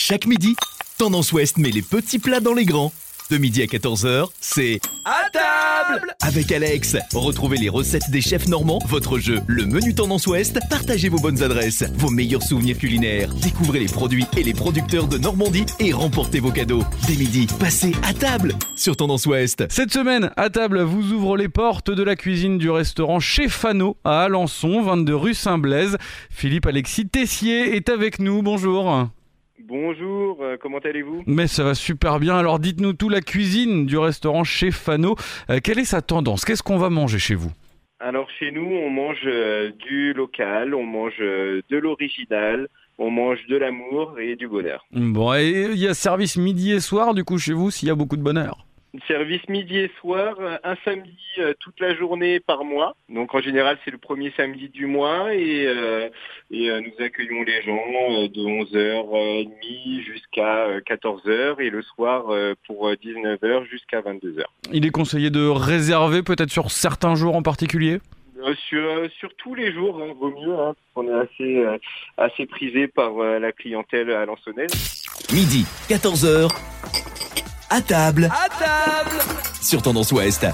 Chaque midi, Tendance Ouest met les petits plats dans les grands. De midi à 14h, c'est À table avec Alex. Retrouvez les recettes des chefs normands, votre jeu, le menu Tendance Ouest, partagez vos bonnes adresses, vos meilleurs souvenirs culinaires, découvrez les produits et les producteurs de Normandie et remportez vos cadeaux. Dès midi, passez à table sur Tendance Ouest. Cette semaine, à table, vous ouvre les portes de la cuisine du restaurant Chez Fano à Alençon, 22 rue Saint-Blaise. Philippe Alexis Tessier est avec nous. Bonjour. Bonjour, euh, comment allez-vous? Mais ça va super bien. Alors dites-nous tout la cuisine du restaurant Chez Fano. Euh, quelle est sa tendance? Qu'est-ce qu'on va manger chez vous? Alors chez nous, on mange euh, du local, on mange de l'original, on mange de l'amour et du bonheur. Bon, et il y a service midi et soir du coup chez vous s'il y a beaucoup de bonheur? Service midi et soir, euh, un samedi euh, toute la journée par mois. Donc en général, c'est le premier samedi du mois et, euh, et euh, nous accueillons les gens euh, de 11h30 jusqu'à 14h et le soir euh, pour 19h jusqu'à 22h. Il est conseillé de réserver peut-être sur certains jours en particulier? Euh, sur, euh, sur tous les jours, hein, vaut mieux, hein, parce qu'on est assez, euh, assez prisé par euh, la clientèle alençonnaise. Midi, 14h, à table À table sur Tendance Ouest.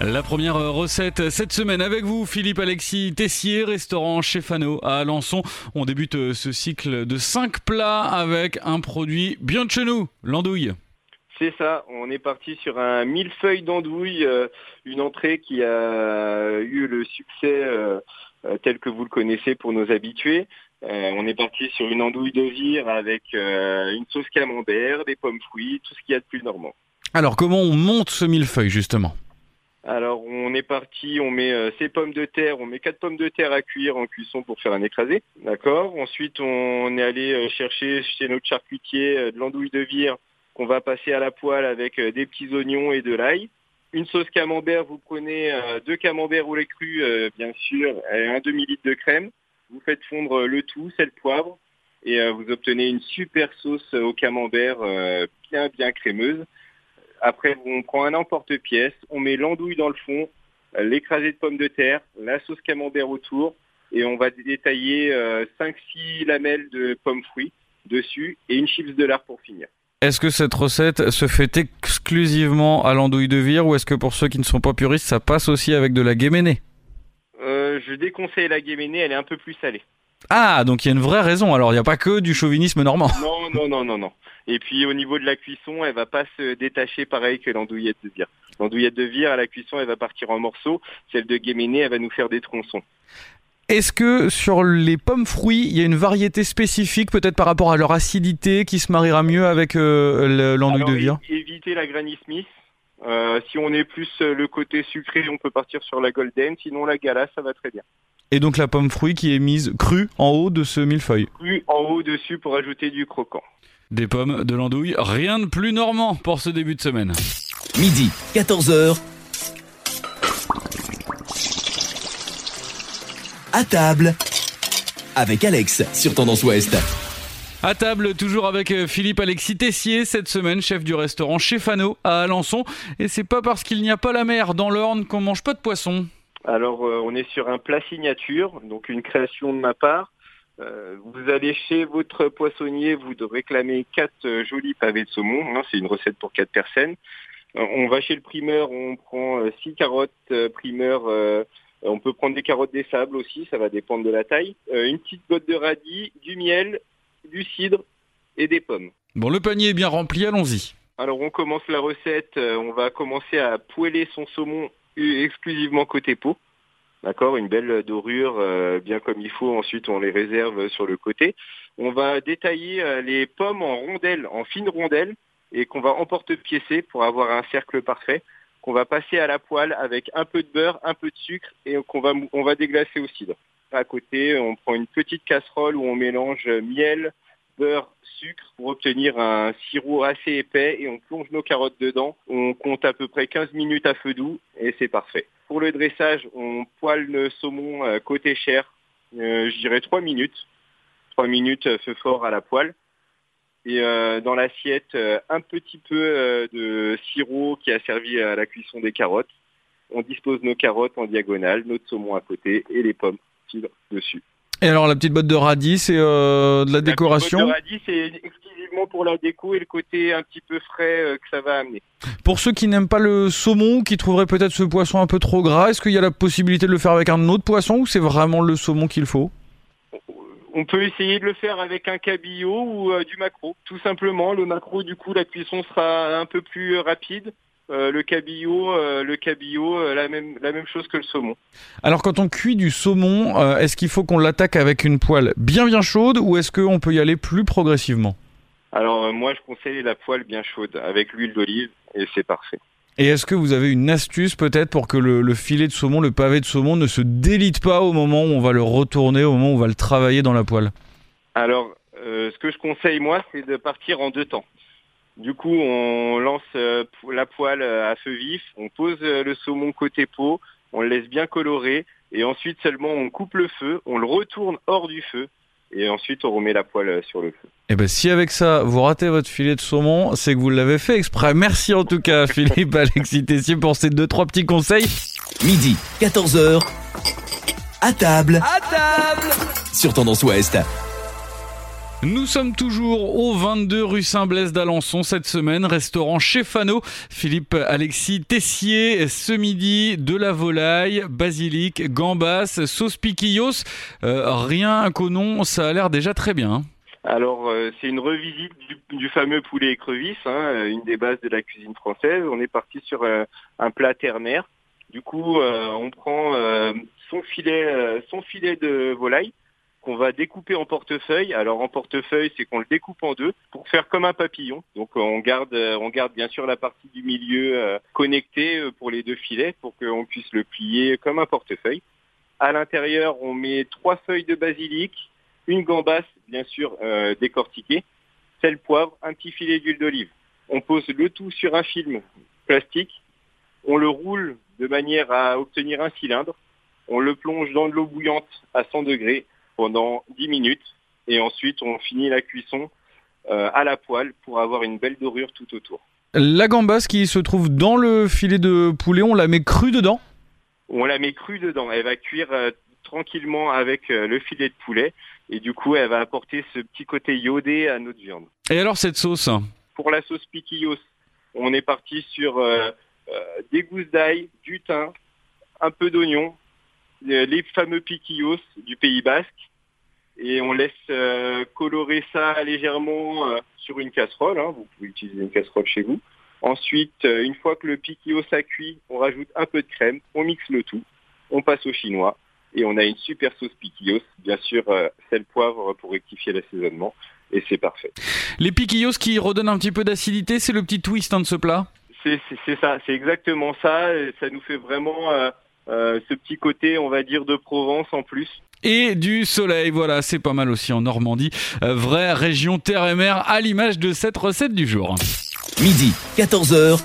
La première recette cette semaine avec vous, Philippe Alexis Tessier, restaurant Chez Fano à Alençon. On débute euh, ce cycle de 5 plats avec un produit bien de chez nous, l'andouille. C'est ça, on est parti sur un millefeuille d'andouille, euh, une entrée qui a eu le succès euh, euh, tel que vous le connaissez pour nos habitués. Euh, on est parti sur une andouille de vire avec euh, une sauce camembert, des pommes fruits, tout ce qu'il y a de plus normand. Alors comment on monte ce millefeuille justement? Alors on est parti, on met euh, ces pommes de terre, on met quatre pommes de terre à cuire en cuisson pour faire un écrasé, d'accord? Ensuite on est allé chercher chez notre charcutier de l'andouille de vire qu'on va passer à la poêle avec des petits oignons et de l'ail. Une sauce camembert, vous prenez euh, deux camemberts au lait cru, euh, bien sûr, et un demi-litre de crème. Vous faites fondre euh, le tout, sel, poivre, et euh, vous obtenez une super sauce euh, au camembert euh, bien bien crémeuse. Après, on prend un emporte-pièce, on met l'andouille dans le fond, euh, l'écrasé de pommes de terre, la sauce camembert autour, et on va détailler euh, 5-6 lamelles de pommes fruits dessus et une chips de lard pour finir. Est-ce que cette recette se fait exclusivement à l'andouille de vire ou est-ce que pour ceux qui ne sont pas puristes, ça passe aussi avec de la guéménée? Euh, je déconseille la guéménée, elle est un peu plus salée. Ah, donc il y a une vraie raison. Alors il n'y a pas que du chauvinisme normand. Non, non, non, non, non. Et puis au niveau de la cuisson, elle va pas se détacher pareil que l'andouillette de vire. L'andouillette de vire à la cuisson, elle va partir en morceaux. Celle de guéménée, elle va nous faire des tronçons. Est-ce que sur les pommes fruits, il y a une variété spécifique, peut-être par rapport à leur acidité, qui se mariera mieux avec euh, le- l'andouille de vire? é- éviter la Granny Smith. Euh, si on est plus euh, le côté sucré, on peut partir sur la Golden. Sinon, la Gala, ça va très bien. Et donc la pomme fruit qui est mise crue en haut de ce millefeuille. Plus en haut dessus pour ajouter du croquant. Des pommes, de l'andouille, rien de plus normand pour ce début de semaine. Midi, 14h. À table avec Alex sur Tendance Ouest. À table, toujours avec euh, Philippe Alexis Tessier, cette semaine, chef du restaurant Chez Fano à Alençon. Et c'est pas parce qu'il n'y a pas la mer dans l'Orne qu'on mange pas de poisson. Alors, euh, on est sur un plat signature, donc une création de ma part. Euh, vous allez chez votre poissonnier, vous de réclamer quatre jolis pavés de saumon. c'est une recette pour quatre personnes. On va chez le primeur, on prend six carottes primeur. on peut prendre des carottes des sables aussi, ça va dépendre de la taille. Une petite botte de radis, du miel, du cidre et des pommes. Bon, le panier est bien rempli, allons-y. Alors on commence la recette, euh, on va commencer à poêler son saumon exclusivement côté peau. D'accord, une belle dorure euh, bien comme il faut. Ensuite, on les réserve sur le côté. On va détailler euh, les pommes en rondelles, en fines rondelles, et qu'on va emporte-piécer pour avoir un cercle parfait. Qu'on va passer à la poêle avec un peu de beurre, un peu de sucre, et qu'on va on va déglacer au cidre. À côté, on prend une petite casserole où on mélange miel, beurre, sucre pour obtenir un sirop assez épais et on plonge nos carottes dedans. On compte à peu près 15 minutes à feu doux et c'est parfait. Pour le dressage, on poêle le saumon euh, côté chair, euh, je dirais 3 minutes. 3 minutes euh, feu fort à la poêle. Et dans l'assiette, un petit peu de sirop qui a servi à la cuisson des carottes. On dispose nos carottes en diagonale, notre saumon à côté et les pommes dessus. Et alors la petite botte de radis, c'est euh, de la, décoration La petite botte de radis, c'est exclusivement pour la déco et le côté un petit peu frais euh, que ça va amener. Pour ceux qui n'aiment pas le saumon, qui trouveraient peut-être ce poisson un peu trop gras, est-ce qu'il y a la possibilité de le faire avec un autre poisson ou c'est vraiment le saumon qu'il faut? On peut essayer de le faire avec un cabillaud ou euh, du macro. Tout simplement, le macro, du coup, la cuisson sera un peu plus rapide. Euh, le cabillaud, euh, le cabillaud, la même la même chose que le saumon. Alors quand on cuit du saumon, est-ce qu'il faut qu'on l'attaque avec une poêle bien bien chaude ou est-ce qu'on peut y aller plus progressivement? Alors moi je conseille la poêle bien chaude avec l'huile d'olive et c'est parfait. Et est-ce que vous avez une astuce peut-être pour que le, filet de saumon, le pavé de saumon ne se délite pas au moment où on va le retourner, au moment où on va le travailler dans la poêle? Alors, euh, ce que je conseille moi, c'est de partir en deux temps. Du coup, on lance euh, la poêle euh, à feu vif, on pose le saumon côté peau, on le laisse bien colorer, et ensuite seulement on coupe le feu, on le retourne hors du feu, et ensuite on remet la poêle euh, sur le feu. Et eh ben si avec ça vous ratez votre filet de saumon, c'est que vous l'avez fait exprès. Merci en tout cas Philippe Alexis Tessier pour ces deux trois petits conseils. Midi 14h à table. À table sur Tendance Ouest. Nous sommes toujours au 22 rue Saint-Blaise d'Alençon cette semaine, restaurant chez Fano. Philippe Alexis Tessier, ce midi, de la volaille, basilic, gambas, sauce piquillos. Euh, rien qu'au nom, ça a l'air déjà très bien. Hein. Alors, euh, c'est une revisite du, fameux poulet écrevisse, hein, une des bases de la cuisine française. On est parti sur euh, un plat ternaire. Du coup, on prend son filet de volaille qu'on va découper en portefeuille. Alors en portefeuille, c'est qu'on le découpe en deux pour faire comme un papillon. Donc on garde, euh, on garde bien sûr la partie du milieu euh, connectée euh, pour les deux filets pour qu'on puisse le plier comme un portefeuille. À l'intérieur, on met trois feuilles de basilic, une gambasse bien sûr décortiquée, sel, poivre, un petit filet d'huile d'olive. On pose le tout sur un film plastique. On le roule de manière à obtenir un cylindre. On le plonge dans de l'eau bouillante à 100 degrés pendant 10 minutes et ensuite on finit la cuisson euh, à la poêle pour avoir une belle dorure tout autour. La gambasse qui se trouve dans le filet de poulet, on la met crue dedans? On la met crue dedans. Elle va cuire euh, tranquillement avec euh, le filet de poulet et du coup elle va apporter ce petit côté iodé à notre viande. Et alors cette sauce? Pour la sauce piquillos, on est parti sur des gousses d'ail, du thym, un peu d'oignon, les fameux piquillos du Pays Basque et on laisse euh, colorer ça légèrement euh, sur une casserole. Hein. Vous pouvez utiliser une casserole chez vous. Ensuite, euh, une fois que le piquillos a cuit, on rajoute un peu de crème, on mixe le tout, on passe au chinois et on a une super sauce piquillos. Bien sûr, sel poivre pour rectifier l'assaisonnement et c'est parfait. Les piquillos qui redonnent un petit peu d'acidité, c'est le petit twist hein, de ce plat? C'est ça, c'est exactement ça. Ça nous fait vraiment euh, ce petit côté, on va dire, de Provence en plus. Et du soleil, voilà, c'est pas mal aussi en Normandie. Euh, vraie région terre et mer à l'image de cette recette du jour. Midi, 14h.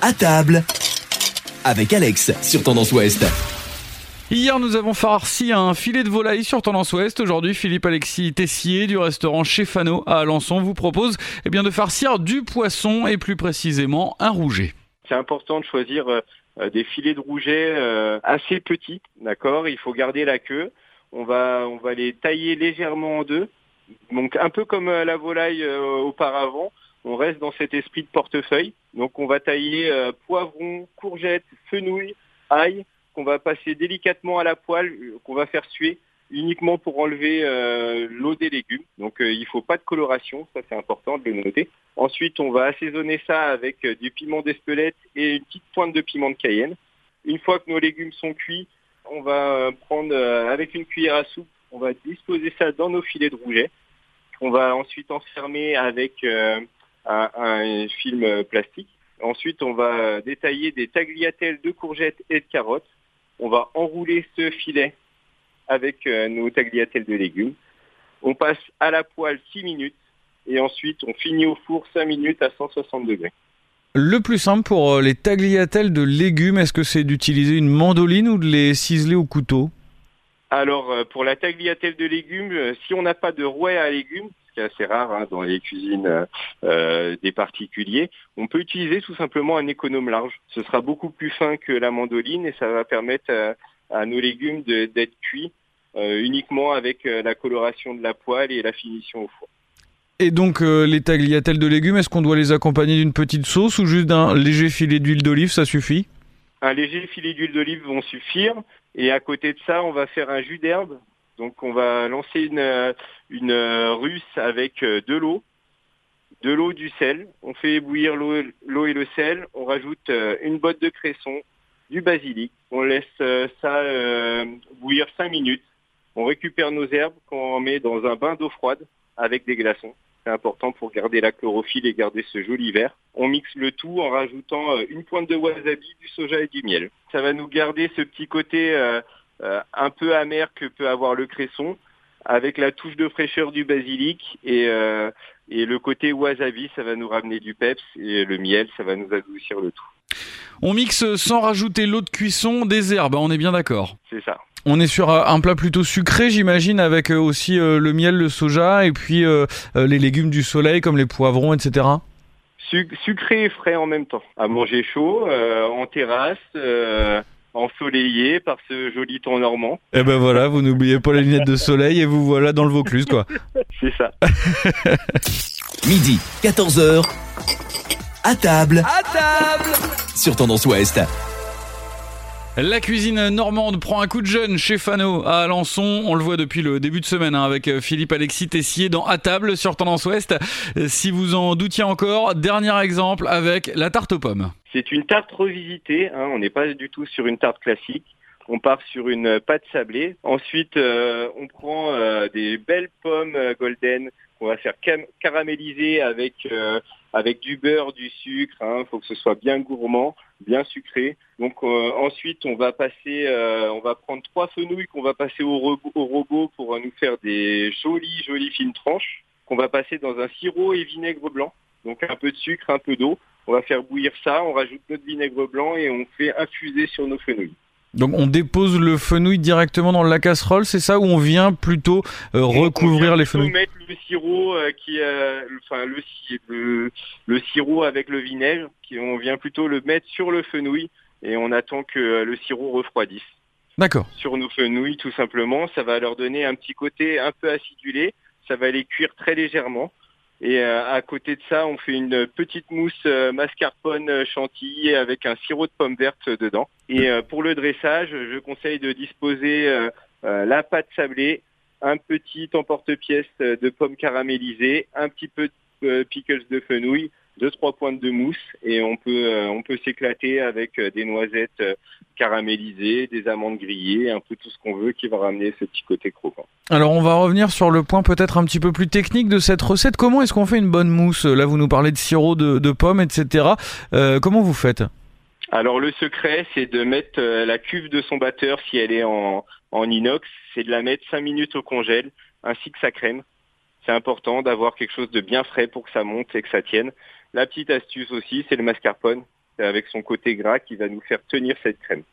À table. Avec Alex sur Tendance Ouest. Hier, nous avons farci un filet de volaille sur Tendance Ouest. Aujourd'hui, Philippe Alexis Tessier du restaurant Chez Fano à Alençon vous propose eh bien, de farcir du poisson et plus précisément un rouget. C'est important de choisir euh, des filets de rouget euh, assez petits, d'accord? Il faut garder la queue. On va, on va les tailler légèrement en deux. Donc un peu comme euh, la volaille auparavant, on reste dans cet esprit de portefeuille. Donc on va tailler poivron, courgettes, fenouil, ail, qu'on va passer délicatement à la poêle, euh, qu'on va faire suer uniquement pour enlever euh, l'eau des légumes. Donc euh, il ne faut pas de coloration, ça c'est important de le noter. Ensuite, on va assaisonner ça avec du piment d'Espelette et une petite pointe de piment de Cayenne. Une fois que nos légumes sont cuits, on va prendre avec une cuillère à soupe, on va disposer ça dans nos filets de rouget. On va ensuite enfermer avec un, film plastique. Ensuite, on va détailler des tagliatelles de courgettes et de carottes on va enrouler ce filet avec euh, nos tagliatelles de légumes. On passe à la poêle 6 minutes et ensuite on finit au four 5 minutes à 160 degrés. Le plus simple pour euh, les tagliatelles de légumes, est-ce que c'est d'utiliser une mandoline ou de les ciseler au couteau? Alors euh, pour la tagliatelle de légumes, si on n'a pas de rouet à légumes, ce qui est assez rare hein, dans les cuisines euh, des particuliers. On peut utiliser tout simplement un économe large. Ce sera beaucoup plus fin que la mandoline et ça va permettre à, nos légumes d'être cuits uniquement avec la coloration de la poêle et la finition au four. Et donc les tagliatelles de légumes, est-ce qu'on doit les accompagner d'une petite sauce ou juste d'un léger filet d'huile d'olive, ça suffit? Un léger filet d'huile d'olive vont suffire. Et à côté de ça, on va faire un jus d'herbe. Donc on va lancer une, une russe avec euh, de l'eau, de l'eau, du sel. On fait bouillir l'eau et le sel. On rajoute euh, une botte de cresson, du basilic. On laisse euh, ça bouillir 5 minutes. On récupère nos herbes qu'on met dans un bain d'eau froide avec des glaçons. C'est important pour garder la chlorophylle et garder ce joli vert. On mixe le tout en rajoutant euh, une pointe de wasabi, du soja et du miel. Ça va nous garder ce petit côté euh, euh, un peu amer que peut avoir le cresson avec la touche de fraîcheur du basilic et, et le côté wasabi, ça va nous ramener du peps et le miel, ça va nous adoucir le tout. On mixe sans rajouter l'eau de cuisson des herbes, on est bien d'accord C'est ça. On est sur un plat plutôt sucré, j'imagine, avec euh, aussi euh, le miel, le soja et puis euh, les légumes du soleil comme les poivrons, etc. sucré et frais en même temps. À manger chaud, en terrasse, ensoleillé par ce joli temps normand. Et eh ben voilà, vous n'oubliez pas les lunettes de soleil et vous voilà dans le Vaucluse, quoi. C'est ça. Midi, 14h. À table. À table. Sur Tendance Ouest. La cuisine normande prend un coup de jeune chez Fano à Alençon. On le voit depuis le début de semaine hein, avec euh, Philippe Alexis Tessier dans À table sur Tendance Ouest. Euh, si vous en doutiez encore, dernier exemple avec la tarte aux pommes. C'est une tarte revisitée. Hein. On n'est pas du tout sur une tarte classique. On part sur une pâte sablée. Ensuite, euh, on prend des belles pommes golden qu'on va faire caraméliser avec avec du beurre, du sucre. Il hein, faut que ce soit bien gourmand, bien sucré. Donc euh, ensuite, on va passer, euh, on va prendre trois fenouilles qu'on va passer au, au robot pour nous faire des jolies, jolies fines tranches qu'on va passer dans un sirop et vinaigre blanc. Donc un peu de sucre, un peu d'eau. On va faire bouillir ça, on rajoute notre vinaigre blanc et on fait infuser sur nos fenouilles. Donc on dépose le fenouil directement dans la casserole, c'est ça ou on vient plutôt euh, recouvrir les fenouilles mettre le sirop euh, qui, euh, enfin le, le, sirop avec le vinaigre, qui, on vient plutôt le mettre sur le fenouil et on attend que le sirop refroidisse. D'accord. Sur nos fenouilles, tout simplement, ça va leur donner un petit côté un peu acidulé. Ça va les cuire très légèrement. Et euh, à côté de ça, on fait une petite mousse euh, mascarpone euh, chantilly avec un sirop de pomme verte dedans. Et pour le dressage, je conseille de disposer la pâte sablée, un petit emporte-pièce de pommes caramélisées, un petit peu de pickles de fenouil, deux trois pointes de mousse et on peut euh, on peut s'éclater avec euh, des noisettes euh, caramélisées, des amandes grillées, un peu tout ce qu'on veut qui va ramener ce petit côté croquant. Alors on va revenir sur le point peut-être un petit peu plus technique de cette recette. Comment est-ce qu'on fait une bonne mousse? Là vous nous parlez de sirop de, pommes, etc. comment vous faites? Alors le secret, c'est de mettre la cuve de son batteur, si elle est en, en inox, c'est de la mettre 5 minutes au congèle, ainsi que sa crème. C'est important d'avoir quelque chose de bien frais pour que ça monte et que ça tienne. La petite astuce aussi, c'est le mascarpone, avec son côté gras qui va nous faire tenir cette crème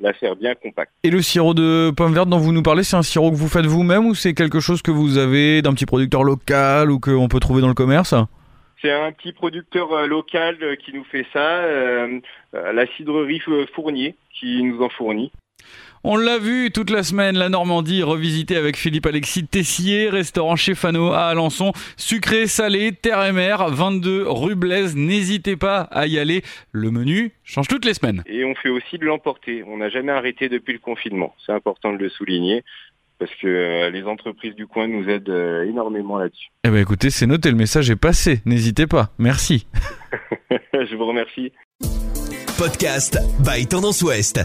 la faire bien compacte. Et le sirop de pomme verte dont vous nous parlez, c'est un sirop que vous faites vous-même ou c'est quelque chose que vous avez d'un petit producteur local ou qu'on peut trouver dans le commerce? C'est un petit producteur euh, local euh, qui nous fait ça, euh, la cidrerie Fournier qui nous en fournit. On l'a vu toute la semaine, la Normandie revisitée avec Philippe Alexis Tessier, restaurant chez Fano à Alençon. Sucré, salé, terre et mer, 22 rue Blaise. N'hésitez pas à y aller. Le menu change toutes les semaines. Et on fait aussi de l'emporter. On n'a jamais arrêté depuis le confinement. C'est important de le souligner parce que euh, les entreprises du coin nous aident euh, énormément là-dessus. Eh bien écoutez, c'est noté, le message est passé. N'hésitez pas. Merci. Je vous remercie. Podcast by Tendance Ouest.